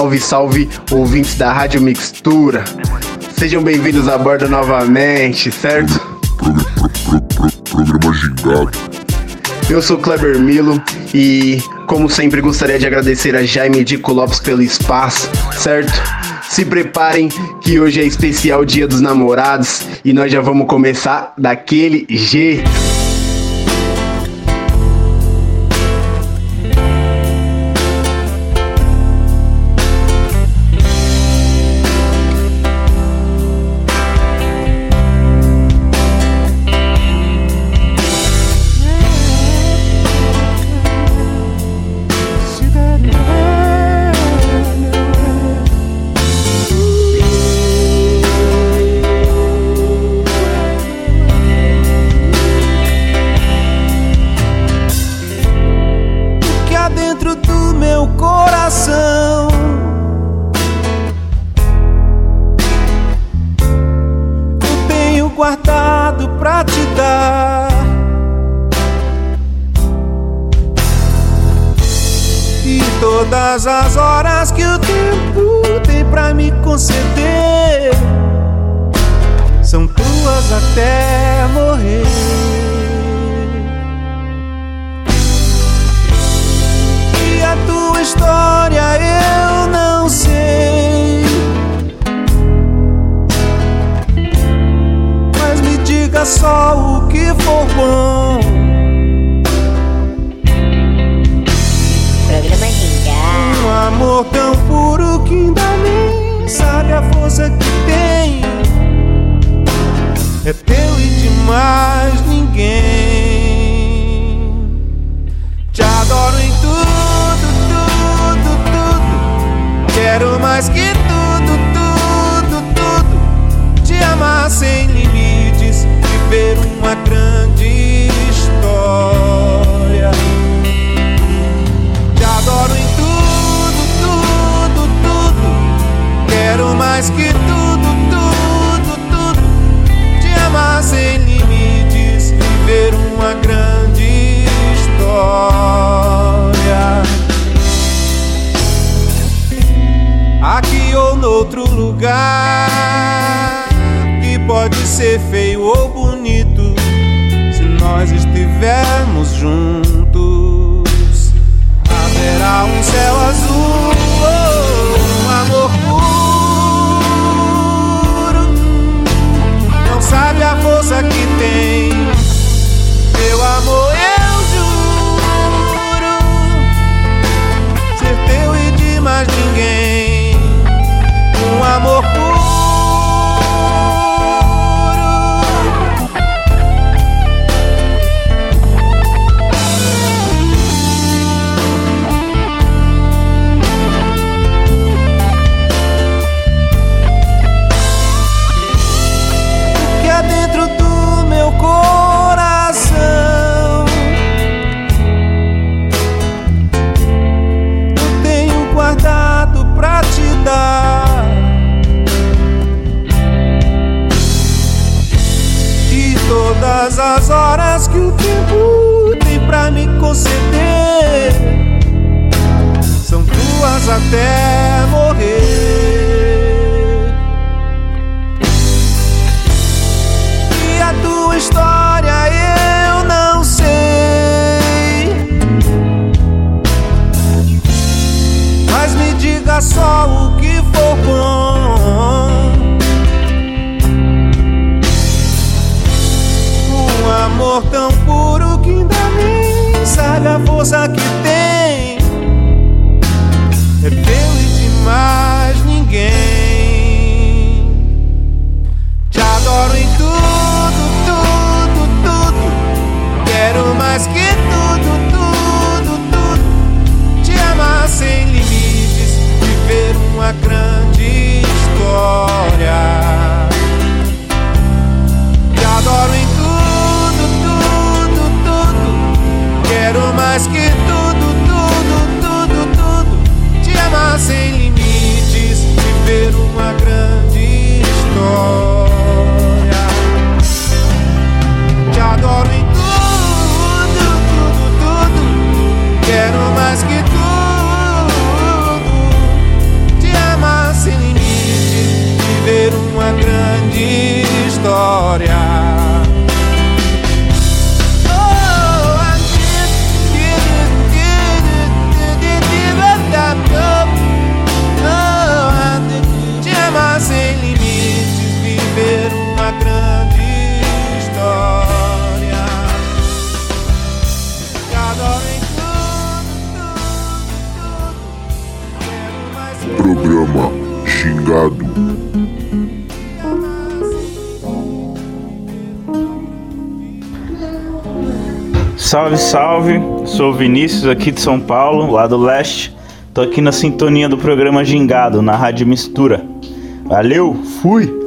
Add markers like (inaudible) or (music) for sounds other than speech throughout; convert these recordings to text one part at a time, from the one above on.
Salve, salve, ouvintes da Rádio Mixtura. Sejam bem-vindos a bordo novamente, certo? Pro, pro, programa gingado. Eu sou Kleber Milo e, como sempre, gostaria de agradecer a Jaime Dico Lopes pelo espaço, certo? Se preparem que hoje é especial Dia dos Namorados e nós já vamos começar daquele jeito. Mais que tu Vinícius aqui de São Paulo, lá do leste. Tô aqui na sintonia do programa Gingado, na Rádio Mistura. Valeu, fui!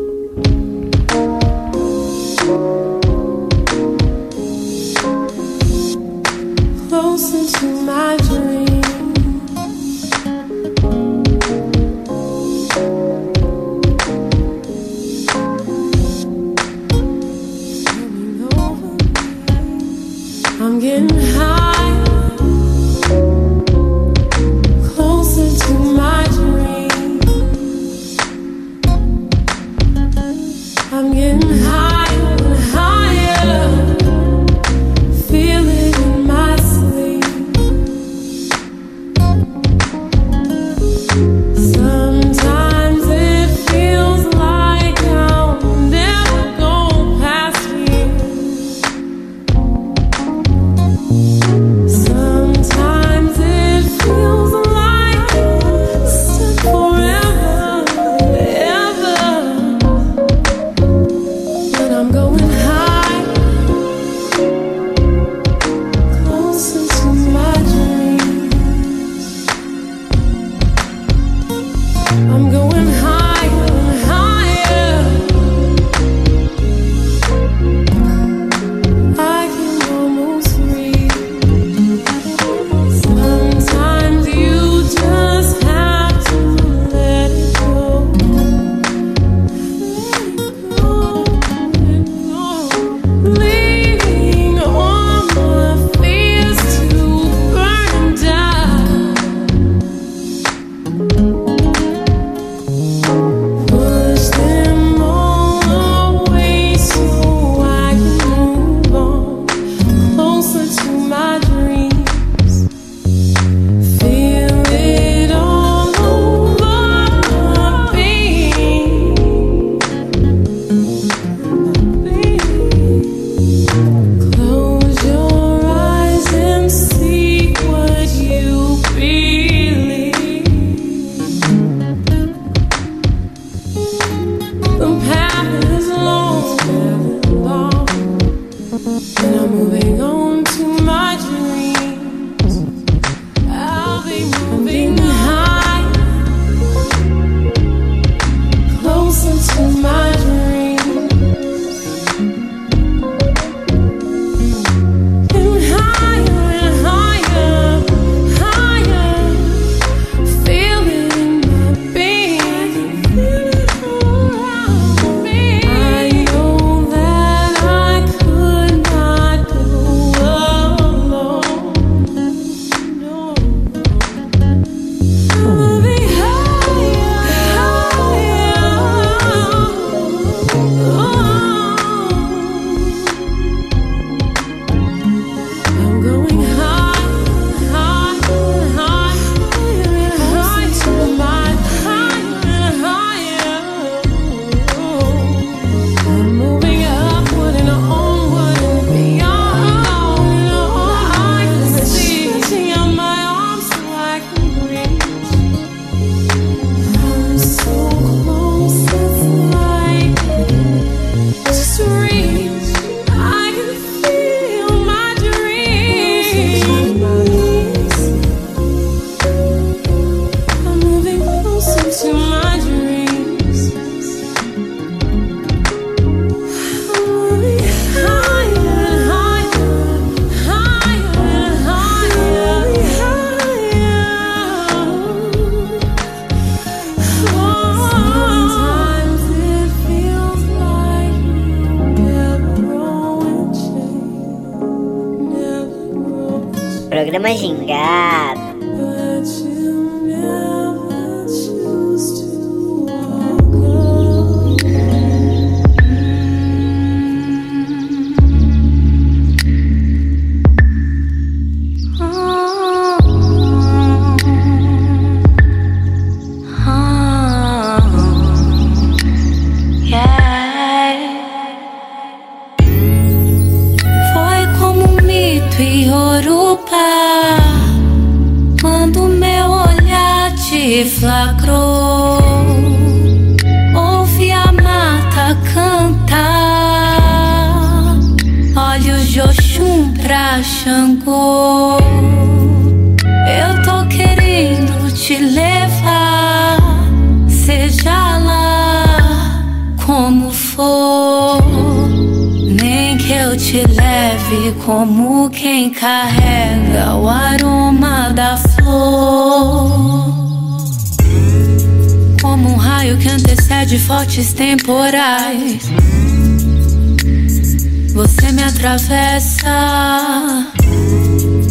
And I'm moving on.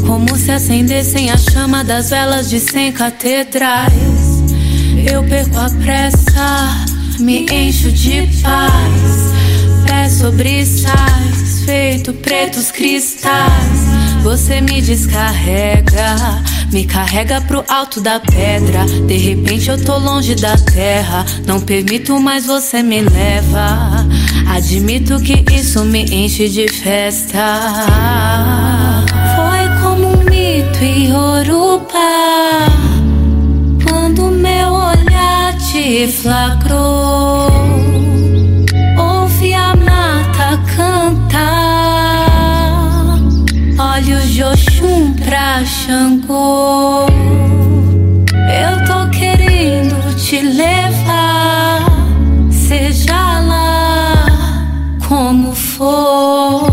Como se acendessem a chama das velas de cem catedrais. Eu perco a pressa, me encho de paz. Pé sobre sais, feito pretos cristais. Você me descarrega, me carrega pro alto da pedra. De repente eu tô longe da terra. Não permito mais você me leva. Admito que isso me enche de festa. Foi como um mito em Urupá. Quando meu olhar te flagrou. Ouvi a mata cantar. Olhos de Oxum pra Xangô. Eu tô querendo te levar. For.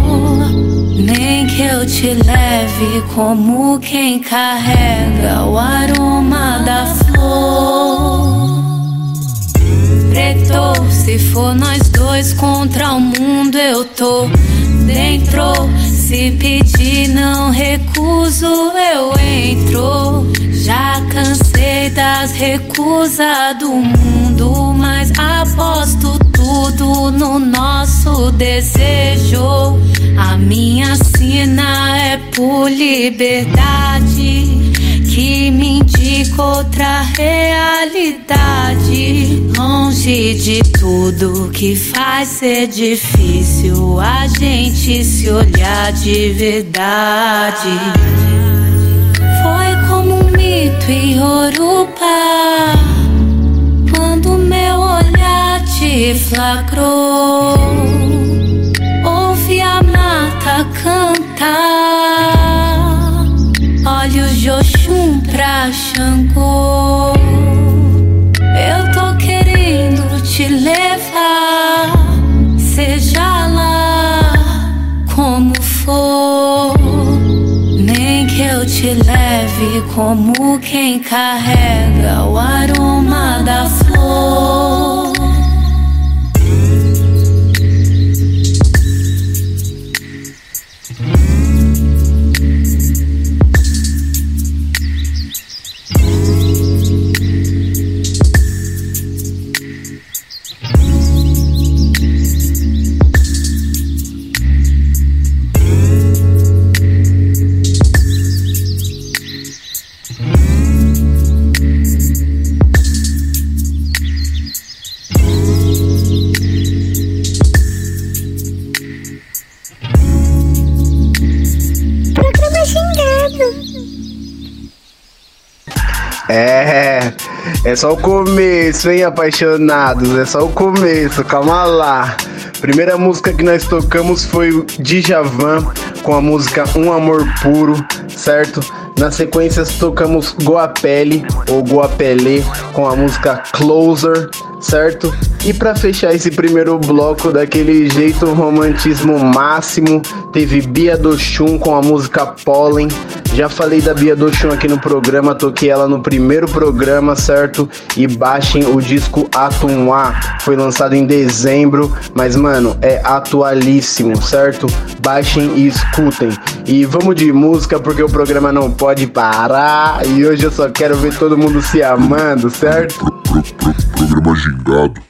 Nem que eu te leve como quem carrega o aroma da flor. Preto, se for nós dois contra o mundo, eu tô dentro. Se pedir, não recuso, eu entro. Já cansei das recusas do mundo, mas aposto tudo no nosso desejo. A minha sina é por liberdade que me indica outra realidade. Longe de tudo que faz ser difícil a gente se olhar de verdade. Foi como um mito em Urupá. Quando te flagrou, ouvi a mata cantar. Olhos de Oxum pra Xangô. Eu tô querendo te levar, seja lá como for. Nem que eu te leve como quem carrega o aroma da flor. É, é só o começo, hein, apaixonados? É só o começo, calma lá. Primeira música que nós tocamos foi o Djavan com a música Um Amor Puro, certo? Na sequência tocamos Goapele ou Goapele com a música Closer, certo? E para fechar esse primeiro bloco daquele jeito romantismo máximo, teve Bia Dochum com a música Pollen. Já falei da Bia Dochum aqui no programa, toquei ela no primeiro programa, certo? E baixem o disco Atum A, foi lançado em dezembro, mas mano, é atualíssimo, certo? Baixem e escutem. E vamos de música porque o programa não pode parar. E hoje eu só quero ver todo mundo se amando, certo? Pro, pro, programa gingado.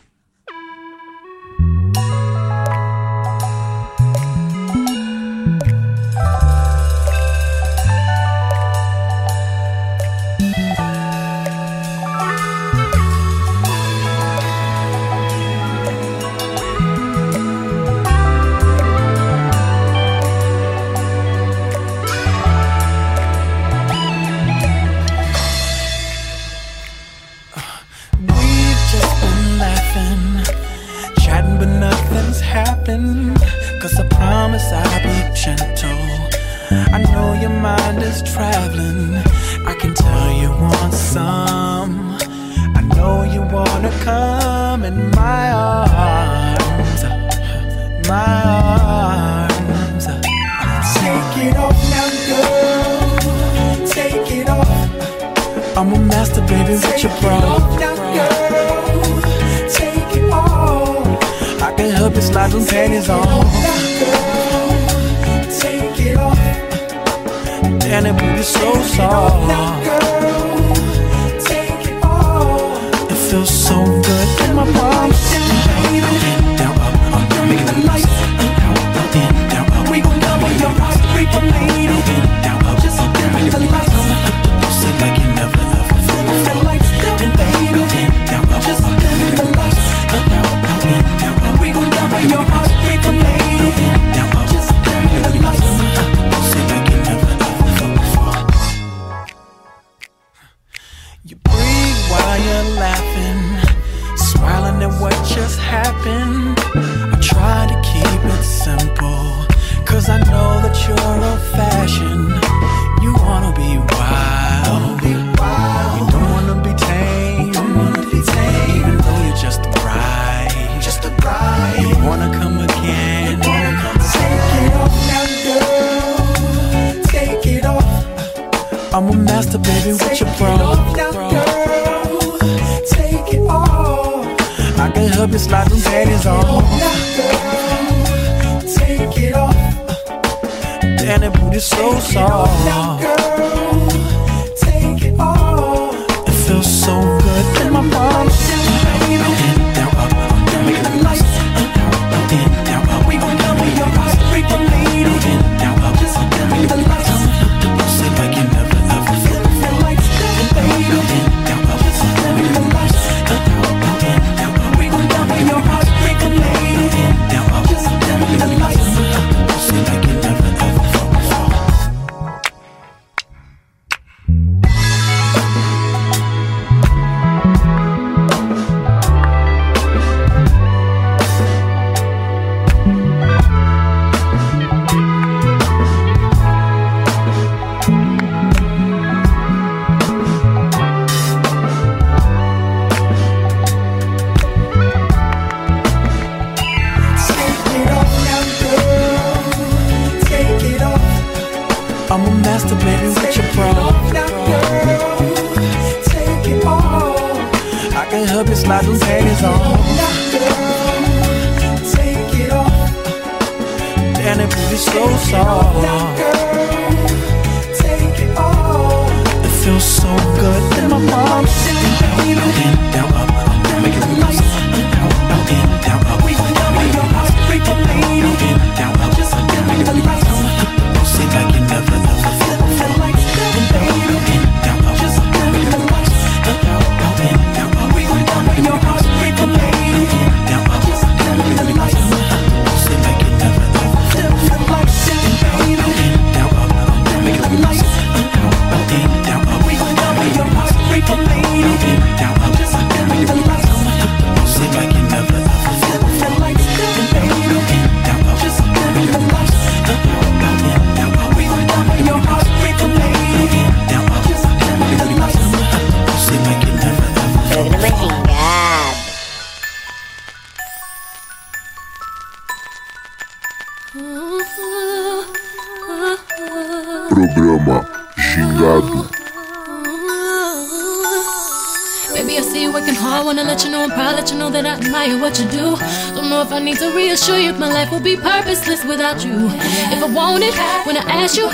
without you. If I want it, when I ask you,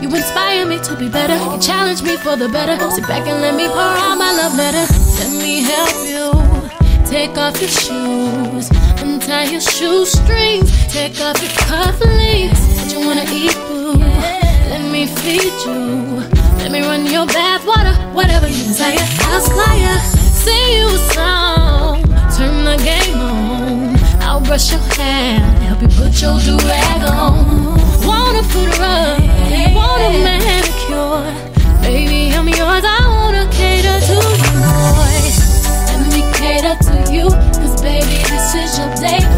you inspire me to be better. You challenge me for the better. Sit back and let me pour out my love letter. Let me help you. Take off your shoes, untie your shoestrings, take off your cufflinks. Don't you wanna eat food? Let me feed you. Let me run your bath water, whatever you desire. I'll supply you. See you. Son. wash your hair, help you put your do rag on. Want a foot rub, want a manicure. Baby, I'm yours, I wanna cater to you, boy. Let me cater to you, cause baby, this is your day.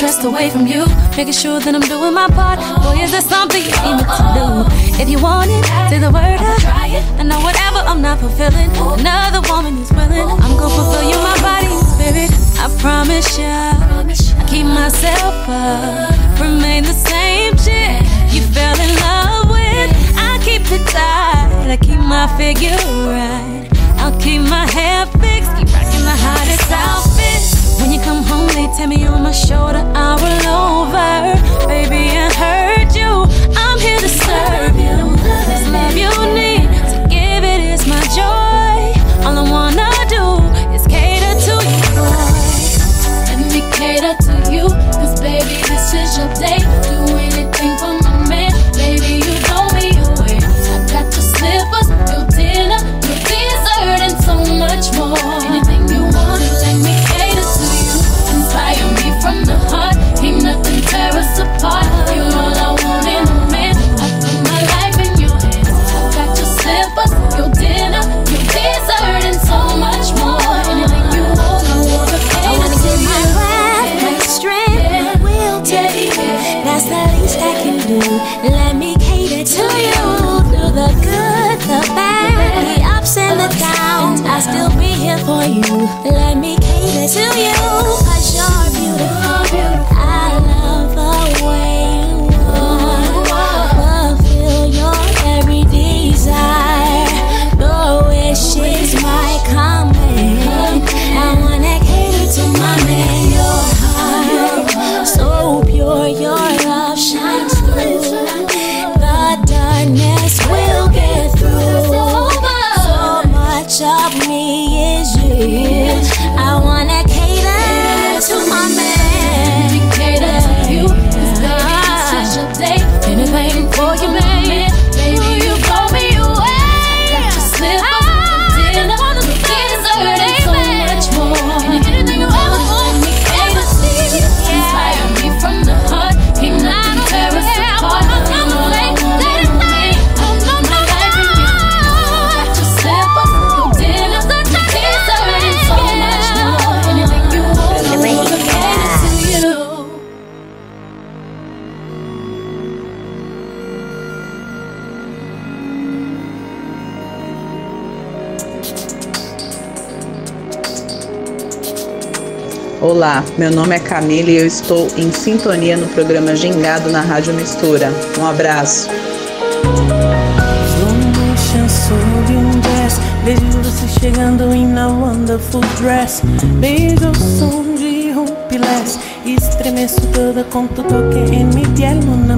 Stressed away from you. Making sure that I'm doing my part. Boy, is there something you need me to do? If you want it, say the word. I know whatever I'm not fulfilling, another woman is willing. I'm gonna fulfill you, my body and spirit. I promise ya. I keep myself up, remain the same chick you fell in love with. I keep it tight, I keep my figure right. I'll keep my hair fixed, keep rocking the hottest outfit. When you come home, they tell me on my shoulder, I roll over. Baby, I heard you. I'm here to serve you. This love you need to give it is my joy. All I wanna do is cater to you, boy. Let me cater to you, cause baby, this is your day. Do anything for my man, baby, you know me away. I got your slippers, your dinner, your dessert, and so much more. Let Olá, meu nome é Camila e eu estou em sintonia no programa Gingado na Rádio Mistura. Um abraço. Chegando wonderful dress. Beijo som de Estremeço toda com em amour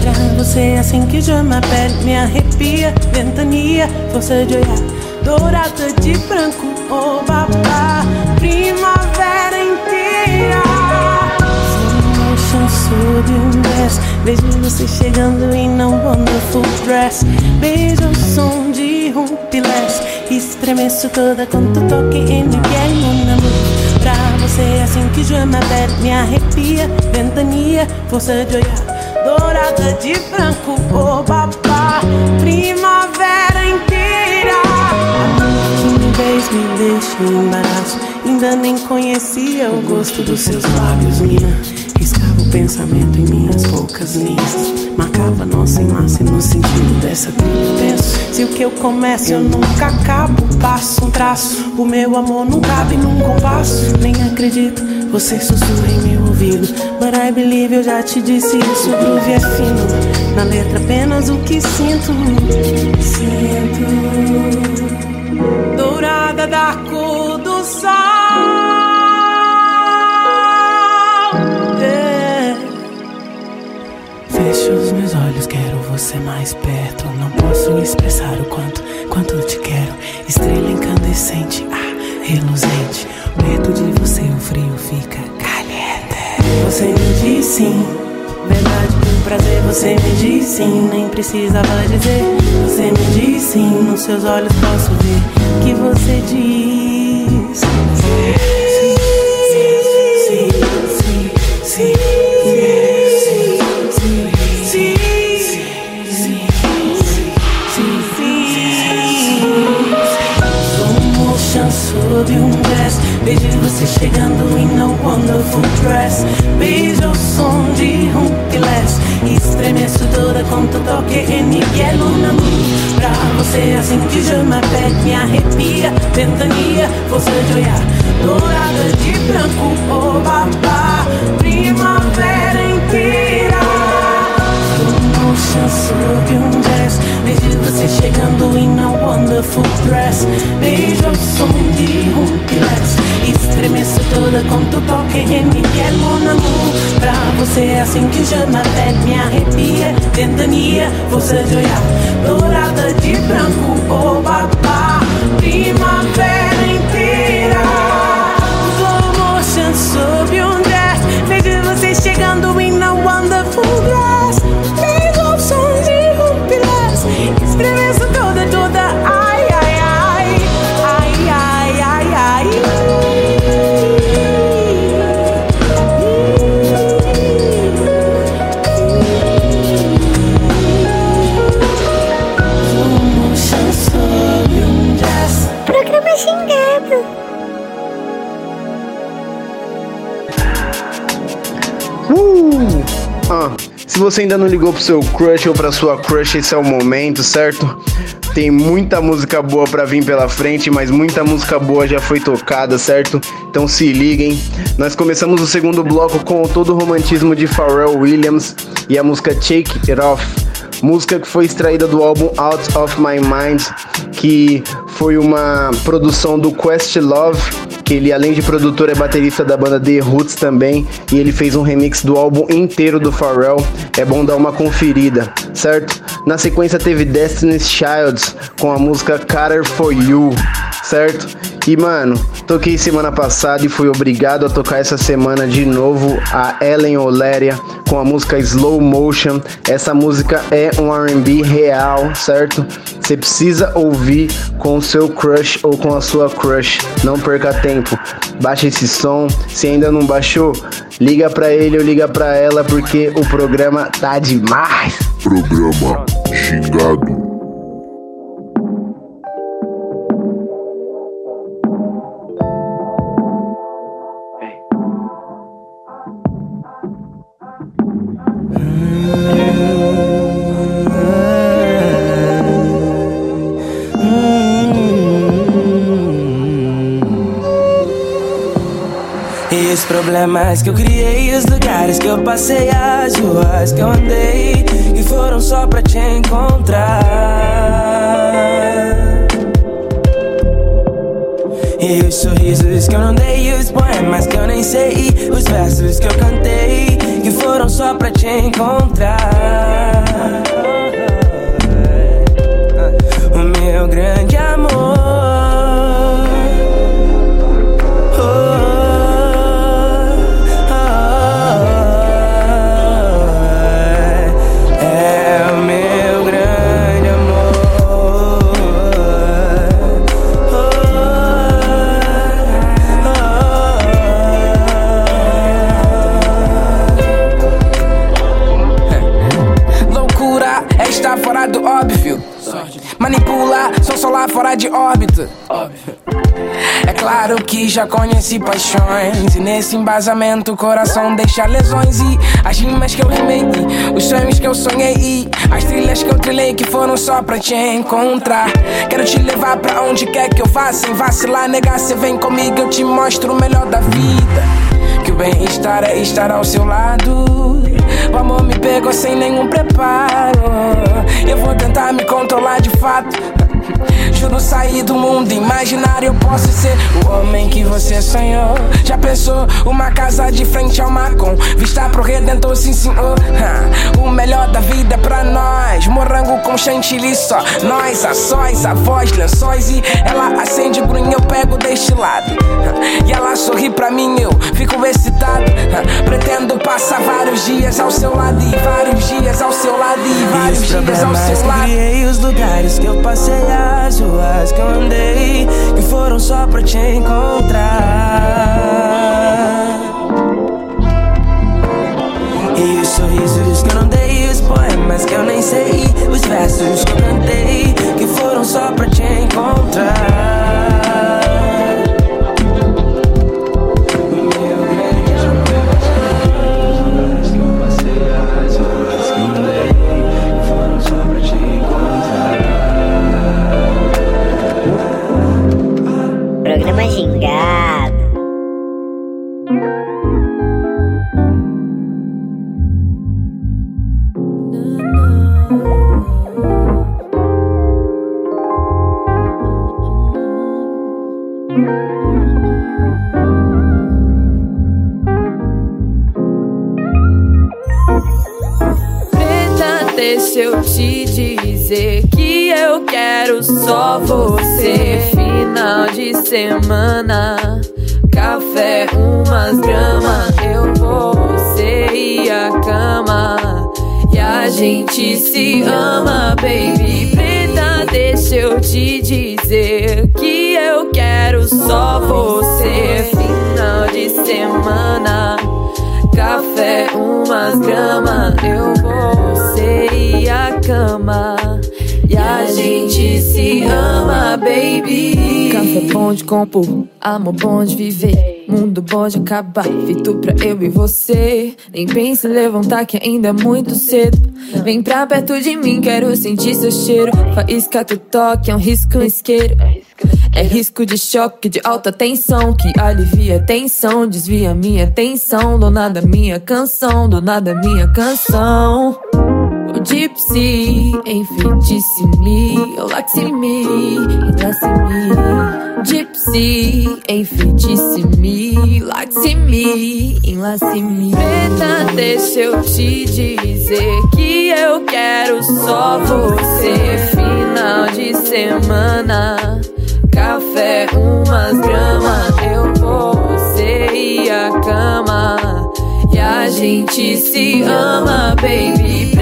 Pra você assim que m'appelle Me arrepia, ventania, força de olhar. Dourada de branco, oh motion sob um jazz Vejo você chegando em não wonderful dress. Beijo o som de rumpilés Estremeço toda tu toque em mi piel, mon amour Pra você assim que je m'appelle Me arrepia, ventania, força de olhar. Dourada de branco, oh babá. Primavera inteira. Me vez me deixa em embaraço Ainda nem conhecia o gosto dos seus lábios, mina Riscava o pensamento em minhas poucas linhas Marcava nossa imagem no sentido dessa trilha Penso, se o que eu começo eu nunca acabo Passo um traço, o meu amor não cabe num compasso. Nem acredito, você sussurra em meu ouvido. But I believe, eu já te disse isso, o groove é fino. Na letra apenas o que sinto Sinto. Dourada da cor do sol Fecho os meus olhos, quero você mais perto. Não posso expressar o quanto, quanto eu te quero. Estrela incandescente, ah, reluzente. Perto de você o frio fica caliente. Você me diz sim, verdade com prazer. Você me diz sim, nem precisava dizer. Você me diz sim, nos seus olhos posso ver que você diz. Sim, chegando em no wonderful dress. Beijo o som de Rumpiles. Estremeço toda tu toque em hielo na mão. Pra você assim que je m'appelle, me arrepia. Ventania, você joia. Dourada de branco, oh babá. Primavera inteira. Motion sob um jazz Vejo você chegando em no wonderful dress Beijo o som tu toque em Miguel Mon amour Pra você é assim que je m'appelle Me arrepia, ventania, você joia Dourada de branco, oh babá. Primavera você ainda não ligou pro seu crush ou pra sua crush, esse é o momento, certo? Tem muita música boa pra vir pela frente, mas muita música boa já foi tocada, certo? Então se liguem. Nós começamos o segundo bloco com todo o romantismo de Pharrell Williams e a música Shake It Off. Música que foi extraída do álbum Out of My Mind, que foi uma produção do Questlove, que ele além de produtor é baterista da banda The Roots também, e ele fez um remix do álbum inteiro do Pharrell. É bom dar uma conferida, certo? Na sequência teve Destiny's Child com a música Carter for You, certo? E mano, toquei semana passada e fui obrigado a tocar essa semana de novo a Ellen Oléria com a música Slow Motion. Essa música é um R&B real, certo? Você precisa ouvir com o seu crush ou com a sua crush. Não perca tempo. Baixa esse som. Se ainda não baixou, liga pra ele ou liga pra ela porque o programa tá demais. Programa Xingado. Problemas que eu criei, os lugares que eu passei, as ruas que eu andei, que foram só pra te encontrar. E os sorrisos que eu não dei, os poemas que eu nem sei, os versos que eu cantei, que foram só pra te encontrar. O meu grande Lá fora de órbita. É claro que já conheci paixões E nesse embasamento o coração deixa lesões. E as rimas que eu rimei Os sonhos que eu sonhei e As trilhas que eu trilhei que foram só pra te encontrar. Quero te levar pra onde quer que eu vá Sem vacilar, negar, cê vem comigo Eu te mostro o melhor da vida. Que o bem-estar é estar ao seu lado. O amor me pegou sem nenhum preparo. Eu vou tentar me controlar de fato Juro sair do mundo imaginário. Eu posso ser o homem que você sonhou. Já pensou? Uma casa de frente ao mar Com vista pro Redentor, sim senhor. Ha, O melhor da vida é pra nós. Morango com chantilly só. Nós, a sóis, a voz, lençóis E ela acende grunho, eu pego deste lado. Ha, E ela sorri pra mim, eu fico excitado. Ha, Pretendo passar vários dias ao seu lado E vários dias ao seu lado E vários dias ao seu lado. criei, os lugares que eu passei, as ruas que eu andei, que foram só pra te encontrar. E os sorrisos que eu não dei, os poemas que eu nem sei, os versos que eu cantei, que foram só pra te encontrar. Quero só você. Final de semana, café, umas gramas. Eu vou, você e a cama. E a gente se ama, baby. Preta, deixa eu te dizer que eu quero só você. Final de semana café, umas gramas. Eu vou, você e a cama. E a gente se ama, baby. Café bom de compor, amor bom de viver. Mundo bom de acabar, feito pra eu e você. Nem pense em levantar que ainda é muito cedo. Vem pra perto de mim, quero sentir seu cheiro. Faísca teu toque, é um risco, um isqueiro. É risco de choque, de alta tensão Que alivia a tensão, desvia minha atenção Dona da minha canção, dona da minha canção Gypsy, enfeitice-me Laxe-me, enlace-me Gypsy, enfeitice-me Laxe-me, enlace-me Preta, deixa eu te dizer Que eu quero só você Final de semana café, umas gramas. Eu você e a cama. E a gente se ama, baby.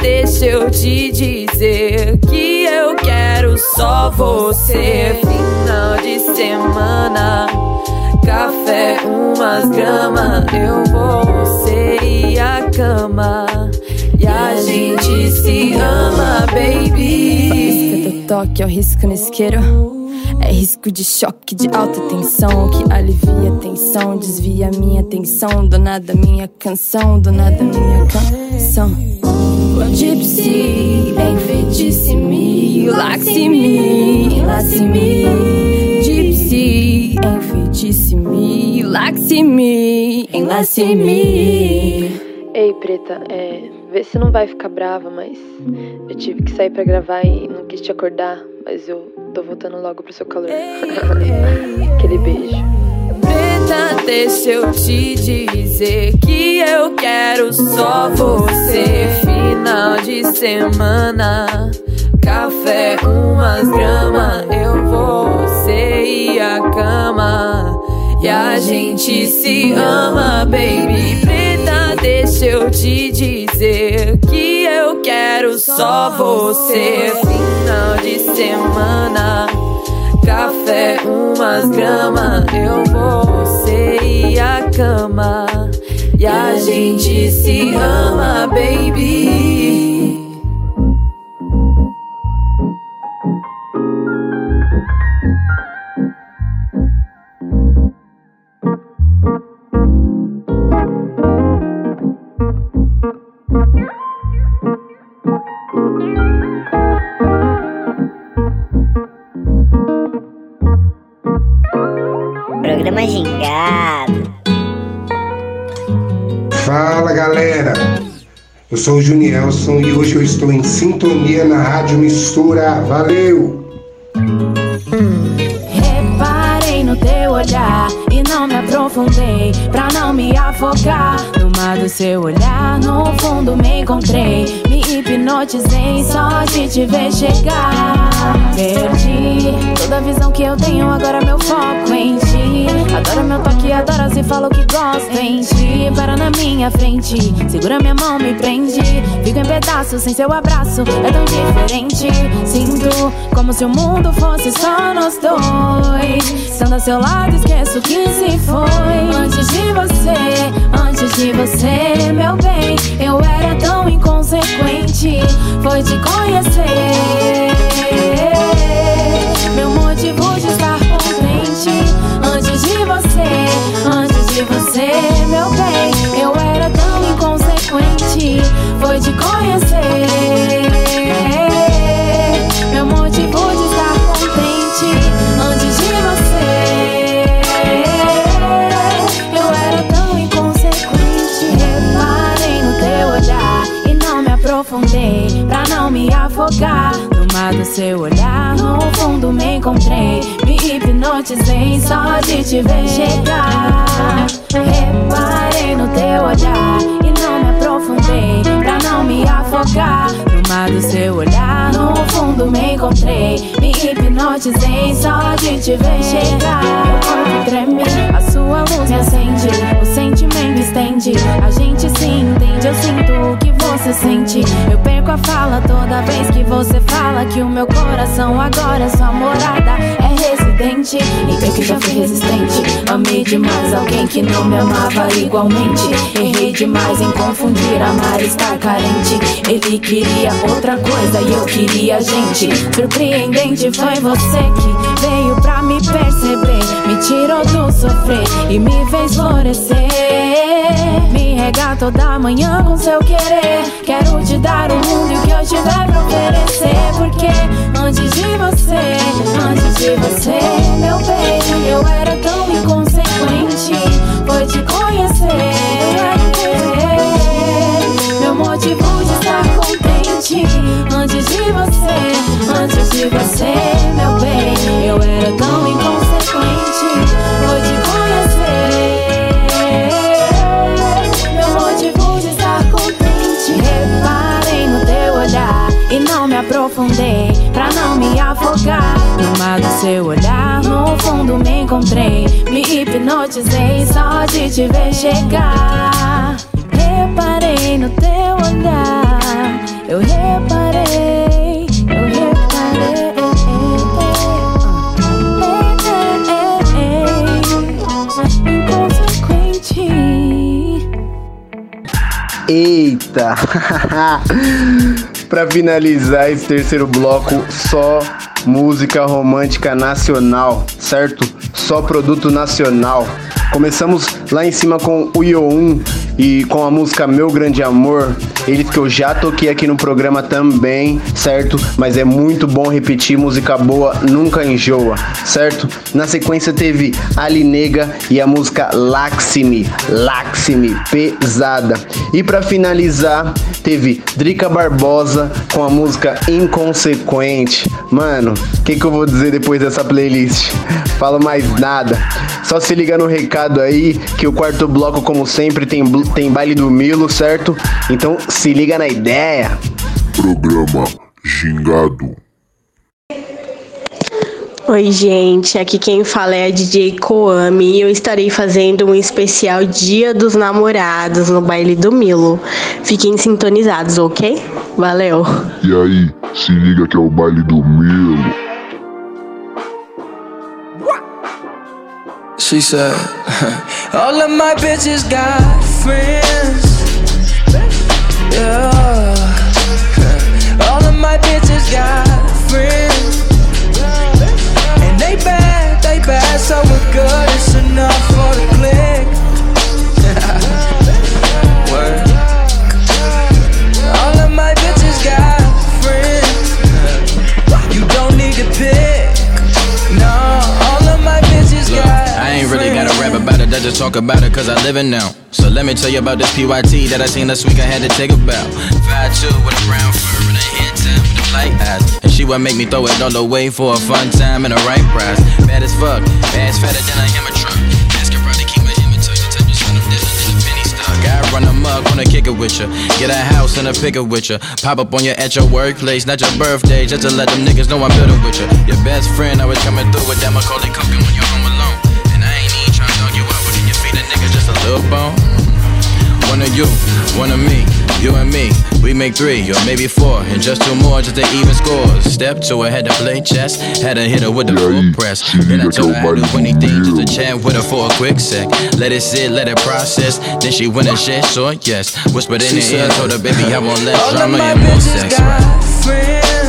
Deixa eu te dizer que eu quero só você. Final de semana, café, umas gramas. Eu vou, você e a cama. E a gente se ama, baby. Teu toque é o risco no isqueiro. É risco de choque, de alta tensão Que alivia a tensão, desvia a minha atenção Do nada minha canção, do nada minha canção O gypsy, enfeitice-me Laxe-me, enlace-me Gypsy, enfeitice-me Laxe-me, enlace-me Ei, preta, é. Vê se não vai ficar brava, mas. Eu tive que sair pra gravar e não quis te acordar, mas eu tô voltando logo pro seu calor. (laughs) Aquele beijo. Preta, deixa eu te dizer que eu quero só você. Final de semana, café, umas gramas. Eu vou, você e a cama. E a gente se ama, baby. Preta, deixa eu te dizer que eu quero só você. Final de semana, café, umas gramas. Eu vou, gente se ama, baby. Sou o Junielson e hoje eu estou em sintonia na Rádio Mistura. Valeu! Reparei no teu olhar e não me aprofundei pra não me afogar. Do seu olhar, no fundo me encontrei. Me hipnotizei só de te ver chegar. Perdi toda a visão que eu tenho, agora meu foco em ti. Adoro meu toque, adoro se falo que gosto em ti. Para na minha frente, segura minha mão, me prende. Fico em pedaços sem seu abraço, é tão diferente. Sinto como se o mundo fosse só nós dois. Estando a seu lado, esqueço que se foi. Antes de você, antes de você, meu bem, eu era tão inconsequente. Foi te conhecer. Meu motivo de estar contente. Antes de você, antes de você, meu bem, eu era tão inconsequente. Foi te conhecer. Seu olhar, no fundo me encontrei. Me hipnotizei só de te ver chegar. Reparei no teu olhar e não me aprofundei pra não me afogar. Do seu olhar, no fundo me encontrei. Me hipnotizei só de te ver chegar. Meu corpo treme, a sua luz me acende. O sentimento estende, a gente se entende. Eu sinto o que Eu perco a fala toda vez que você fala que o meu coração agora é sua morada. É residente, e eu que já fui resistente. Amei demais alguém que não me amava igualmente. Errei demais em confundir amar e estar carente. Ele queria outra coisa e eu queria gente. Surpreendente foi você que veio pra me perceber. Me tirou do sofrer e me fez florescer. Me rega toda manhã com seu querer. Quero te dar o mundo e o que eu tiver pra oferecer. Porque antes de você, antes de você, meu bem, eu era tão inconsequente. Foi te conhecer. Meu motivo de estar contente. Antes de você, antes de você, meu bem, eu era tão inconsequente. Aprofundei pra não me afogar. No mar do seu olhar, no fundo me encontrei. Me hipnotizei só de te ver chegar. Reparei no teu olhar, eu reparei, eu reparei. Inconsequente. Eita! (laughs) pra finalizar esse terceiro bloco, só música romântica nacional, certo? Só produto nacional. Começamos lá em cima com o Yo1 e com a música Meu Grande Amor, ele que eu já toquei aqui no programa também, certo? Mas é muito bom repetir, música boa nunca enjoa, certo? Na sequência teve Ali Nega e a música Laxime, Laxime, pesada. E para finalizar, teve Drica Barbosa com a música Inconsequente. Mano, o que, que eu vou dizer depois dessa playlist? Falo mais nada. Só se liga no recado aí que o quarto bloco, como sempre, tem, tem baile do Milo, certo? Então se liga na ideia. Programa Gingado. Oi, gente, aqui quem fala é a DJ Koami e eu estarei fazendo um especial Dia dos Namorados no baile do Milo. Fiquem sintonizados, ok? Valeu! E aí, se liga que é o baile do Milo. She said, (laughs) All of my bitches got friends. Yeah. All of my bitches got friends. And they bad, they bad, so we're good. It's enough for the click. About it, I just talk about it cause I live it now. So let me tell you about this PYT that I seen last week I had to take a bow. 5'2 with a brown fur and a head tap with a light eyes. And she would make me throw it all away for a fun time and a right prize. Bad as fuck, ass fatter than I am a truck. I run a mug, wanna kick it with ya. Get a house and a picker with ya. Pop up on you at your workplace, not your birthday, just to let them niggas know I'm building with ya. Your best friend, I was coming through with that Macaulay Culkin when you're home nigga just little bone? One of you, one of me, you and me. We make three or maybe four, and just two more just to even scores. Step two, I had to play chess, had to hit her with the full press. Then I told her I'd do anything just to chat with her for a quick sec. Let it sit, let it process. Then she went and shit, so yes. Whispered in her ear, told her, baby, I want less drama and more sex. got Right?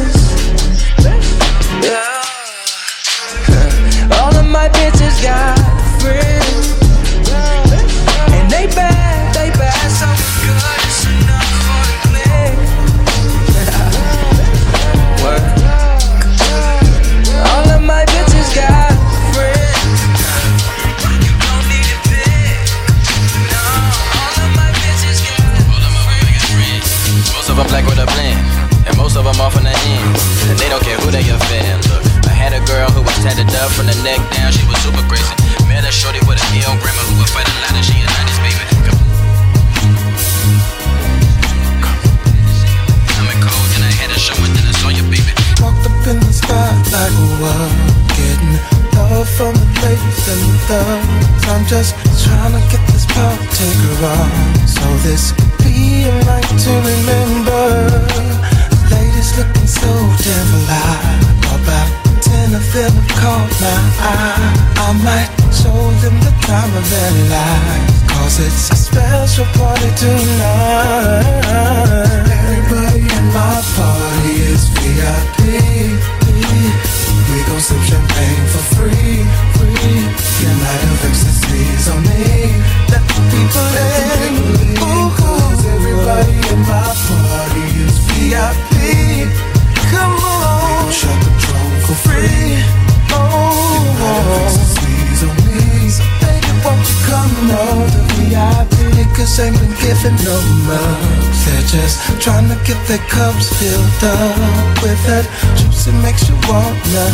Filled up with that juice that makes you wanna.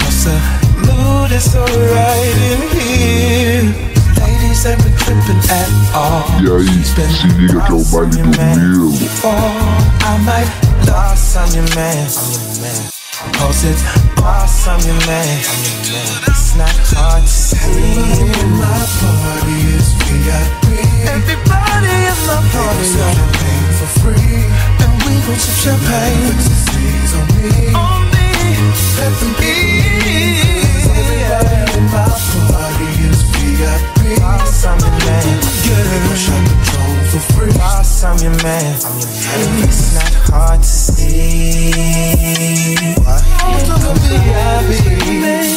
Cause the mood is so right in here. Ladies ain't been tripping at all. E aí, se liga que é o baile do Milo. I might lost on your man. I'm your man. Cause it's boss, I'm your man. I'm your man. It's not hard to see. Everybody in my party is VIP. Everybody in my party is champagne for free. And we gon' sip champagne. Ecstasies on me. On me. Let them be. Everybody in my party is VIP. I'm your man. It. Push on the drone for free. Boss, I'm your man. I'm your man. It's not hard to see. What? Come VIP.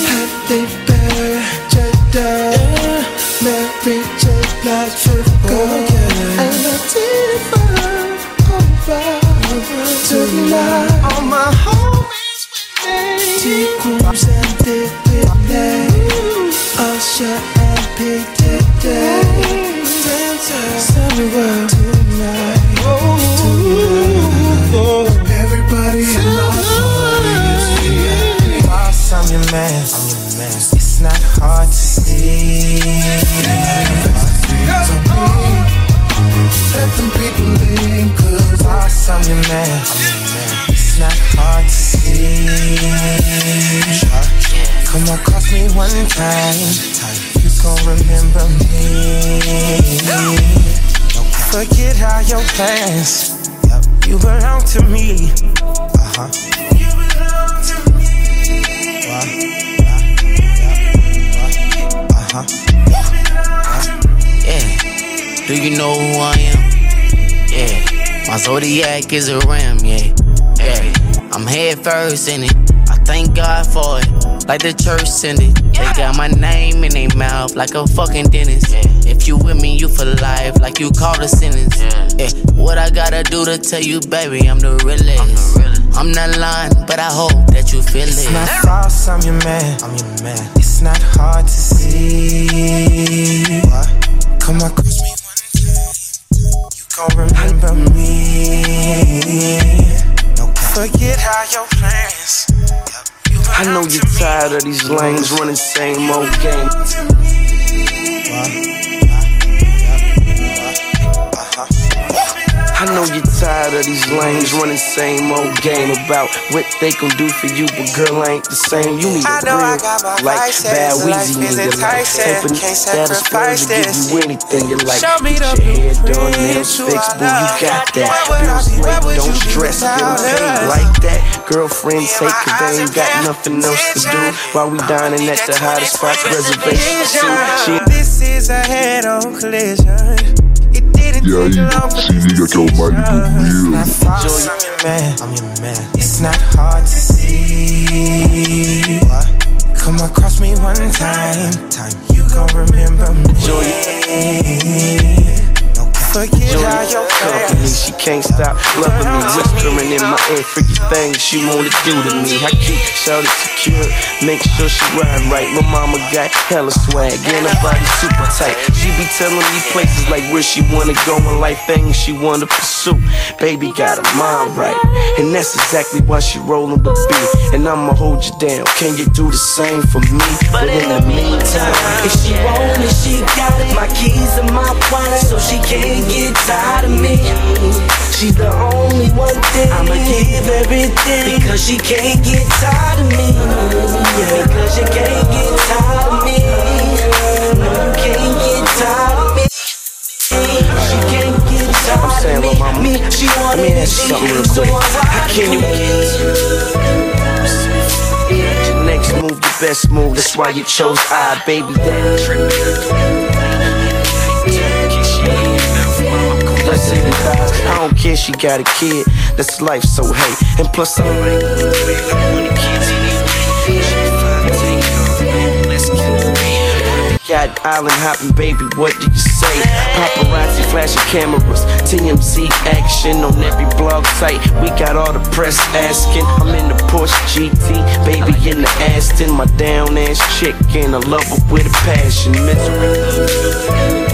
Happy birthday, Man. I'm your man. It's not hard to see. Come on, cross me one time. You gon' remember me. Forget how your past. You belong to me. Uh huh. You belong to me. Yeah. Do you know who I am? Yeah. My zodiac is a ram. Yeah. I'm head first in it. I thank God for it. Like the church send it. They got my name in their mouth like a fucking dentist. If you with me, you for life, like you called a sentence. Yeah. What I gotta do to tell you, baby, I'm the realest. I'm not lying, but I hope that you feel It's it. not false, I'm your man. I'm your man. It's not hard to see. Come across me one time, you gon' remember me. Forget how your plans. I know you're tired of these lanes running same old game. I know you're tired of these lanes running same old game about what they can do for you, but girl ain't the same. You need a I I real, like bad life Weezy need a enticing, type of can't status sacrifice to give you anything you like. Show me Get the your hair done, nails fixed, boo, you got that. I Bills? Late, don't stress, get paid like that. Girlfriends take cause they ain't got nothing else to do while we dining at the hottest spots, reservations This is a head-on collision. It didn't E aí, se liga que é o baile do Milo. false, I'm your man. I'm your man. It's not hard to see. Come across me one time, time you gon' remember me. Your company, she can't stop loving me. Whispering in my ear, freaky things she wanna do to me. I keep shouted secure, make sure she ride right. My mama got hella swag, and her body super tight. She be telling me places like where she wanna go in life, things she wanna pursue. Baby got her mind right, and that's exactly why she rolling with me. And I'ma hold you down. Can you do the same for me? But in the meantime, if she want it, she got it. My keys and my wallet, so she can't get tired of me. She's the only one thing I'ma give everything because she can't get tired of me. Yeah, because she can't get tired of me. No, you can't get tired of me. She can't get tired I'm saying, of me. mama, me. She let wanted me ask you something real quick. How can you your next move, the best move? That's why you chose I, baby. Listen, I don't care she got a kid. That's life, so hey. And plus, I'm Got island hopping, baby, what do you say? Paparazzi flashing cameras, TMZ action on every blog site. We got all the press asking. I'm in the Porsche GT, baby in the Aston. My down ass chick, and I love her with a passion. Known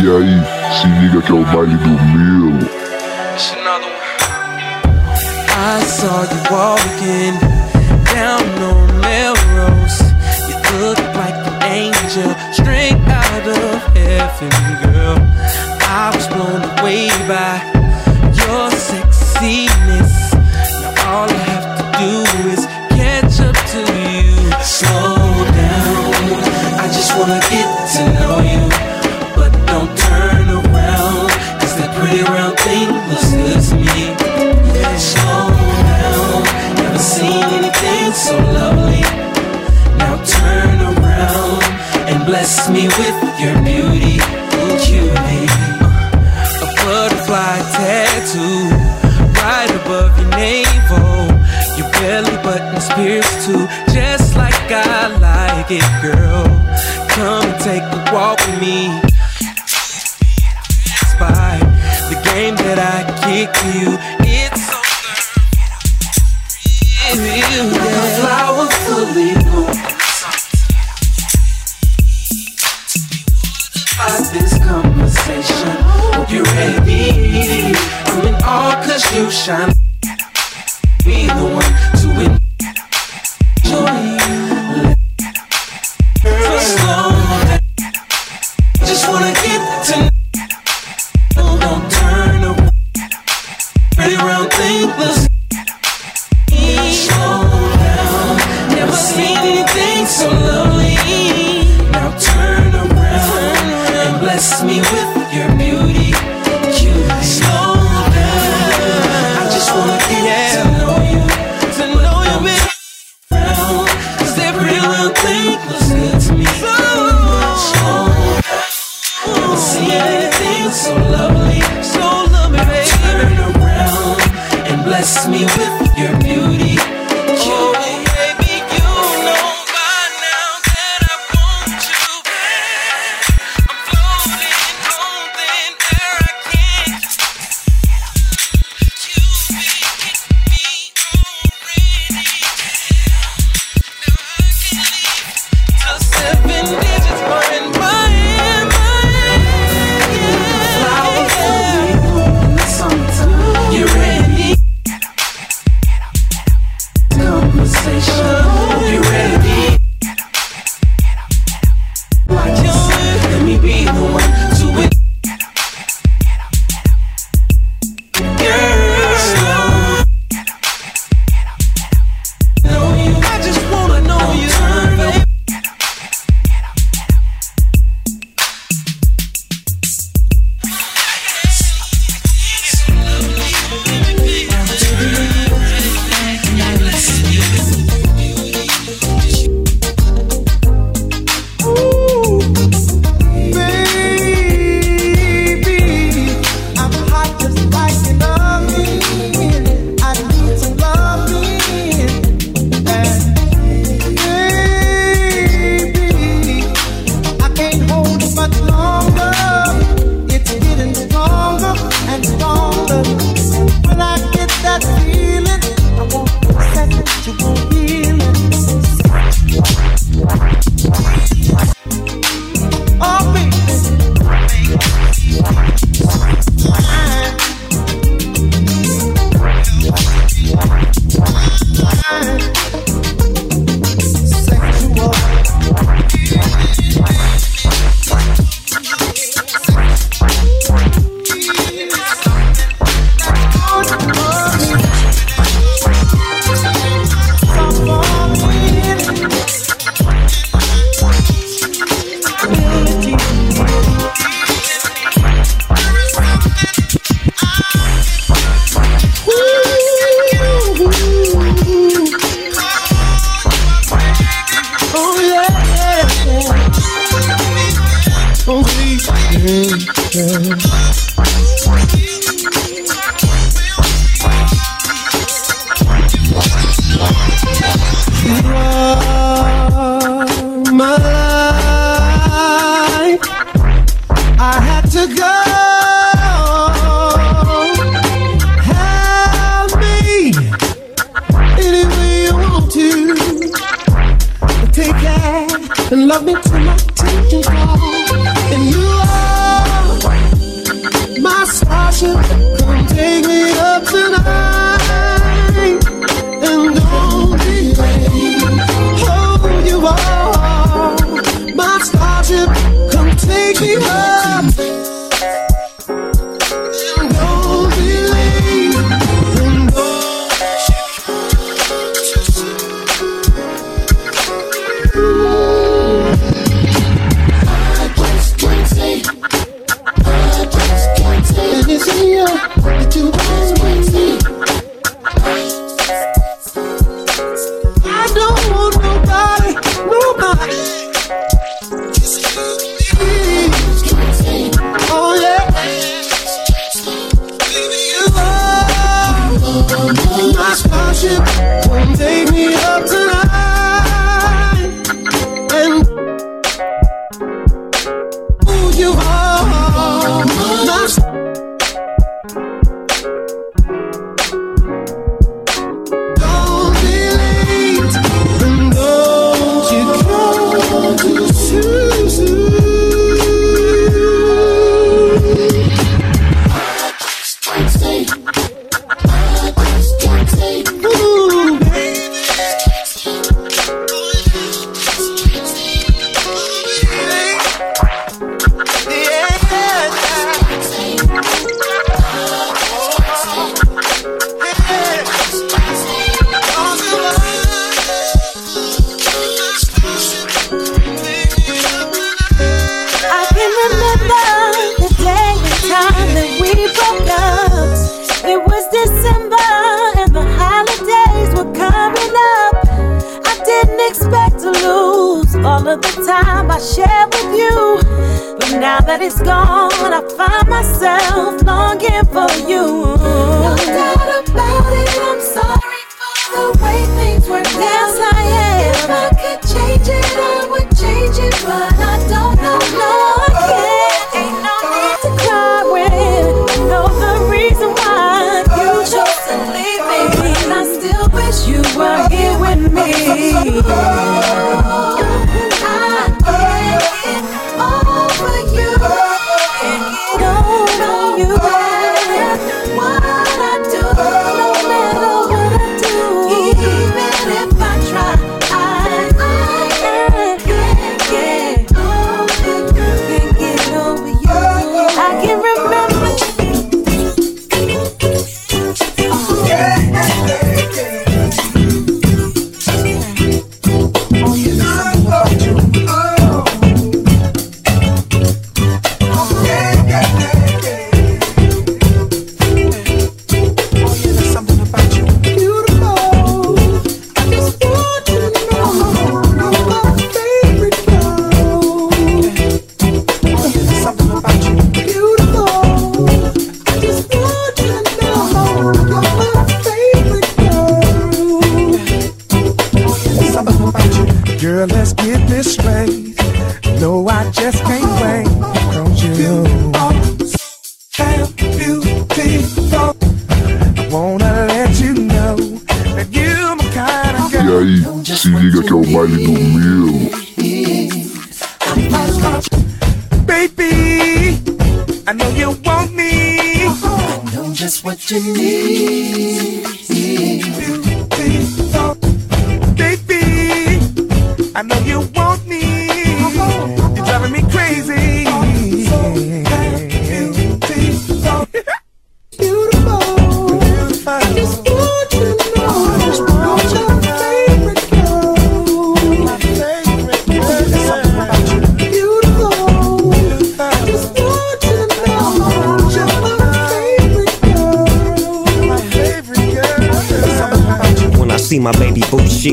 E aí, se liga que é o baile do Milo. I saw you walking down on Melrose. You look like an angel straight out of heaven, girl. I was blown away by bless me with your beauty, cutie. A butterfly tattoo right above your navel. Your belly button's pierced too, just like I like it, girl. Come and take a walk with me. By the game that I kick to you, shine.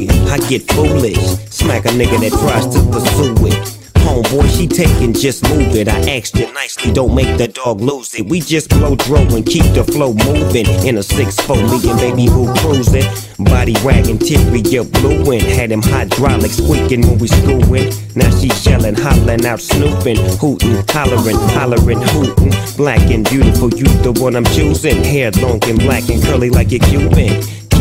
I get foolish. Smack a nigga that tries to pursue it. Homeboy, she taking, just move it. I asked you nicely, don't make the dog lose it. We just blow dro and keep the flow moving. In a 6-4, me and baby boo cruising. Body wagging, teary, up blueing. Had him hydraulic squeaking when we screwing. Now she yelling, hollering out, snooping, hooting, hollering, hollering, hooting. Black and beautiful, you the one I'm choosing. Hair long and black and curly like a Cuban.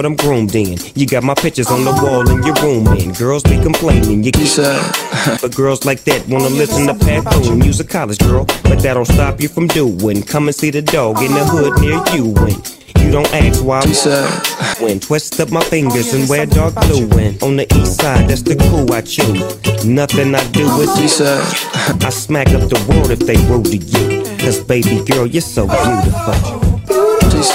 What I'm groomed in. You got my pictures on the wall in your room, and girls be complaining. You (laughs) but girls like that wanna listen to Pat Boone. Use a college girl, but that don't stop you from doing. Come and see the dog in the hood near you. When you don't ask why I when twist up my fingers and wear dark blue. And on the east side, that's the crew I choose. Nothing I do is (laughs) I smack up the world if they rude to you. Cause baby girl, you're so beautiful. Just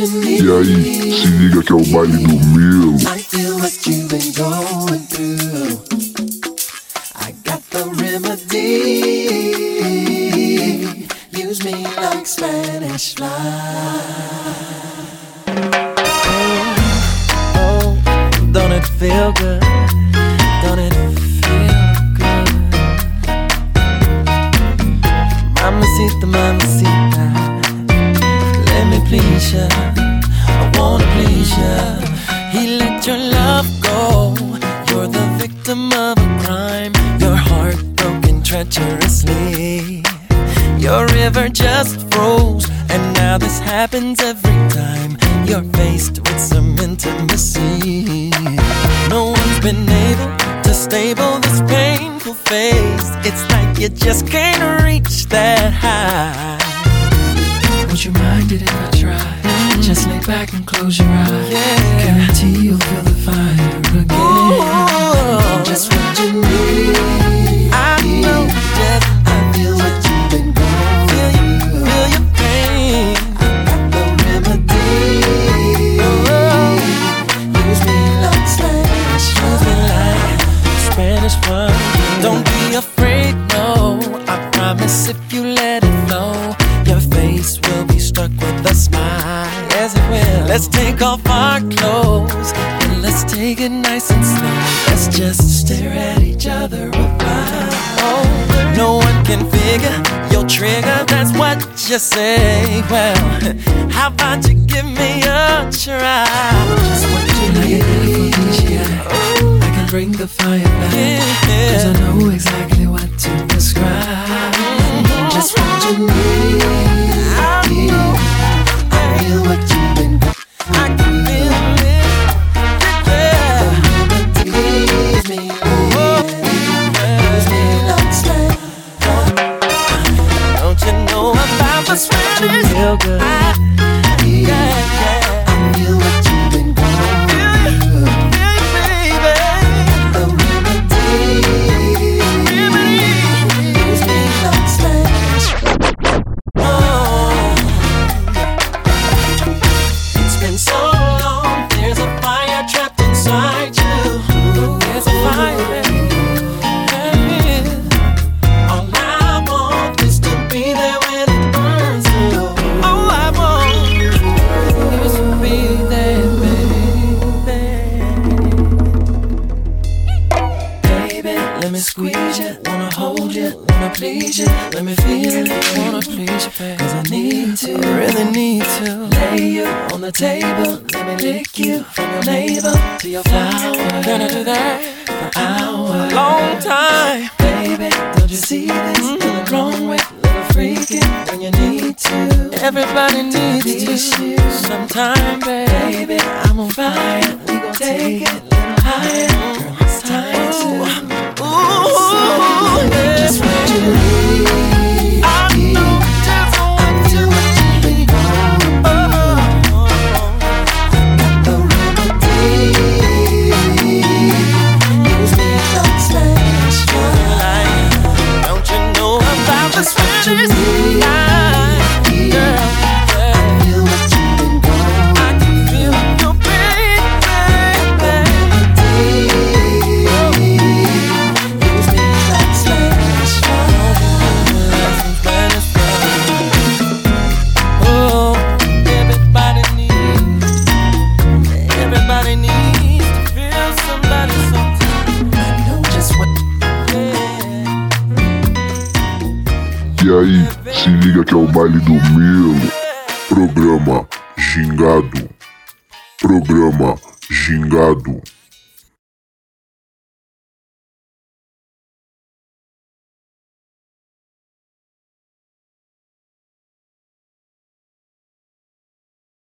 E aí, se liga que é o baile do Milo. I feel what you've been going through. I got the remedy. Use me like Spanish fly. Oh, don't it feel good? Don't it feel good? Mamacita, mamacita, please. I wanna please ya. He let your love go. You're the victim of a crime. Your heart broken treacherously. Your river just froze, and now this happens every time you're faced with some intimacy. No one's been able to stable this painful phase. It's like you just can't reach that high. Would you mind it if I try? Just lay back and close your eyes. Guarantee you'll feel the fire again. Oh. Just what you need. Let's take off our clothes and let's take it nice and slow. Let's just stare at each other a while. Oh, no one can figure your trigger, that's what you say. Well, (laughs) how about you give me a try? Just what you need. I can bring the fire back. Cause I know exactly what to describe. Just what you need. I know. I feel what you've been feel good. I, ah, yeah.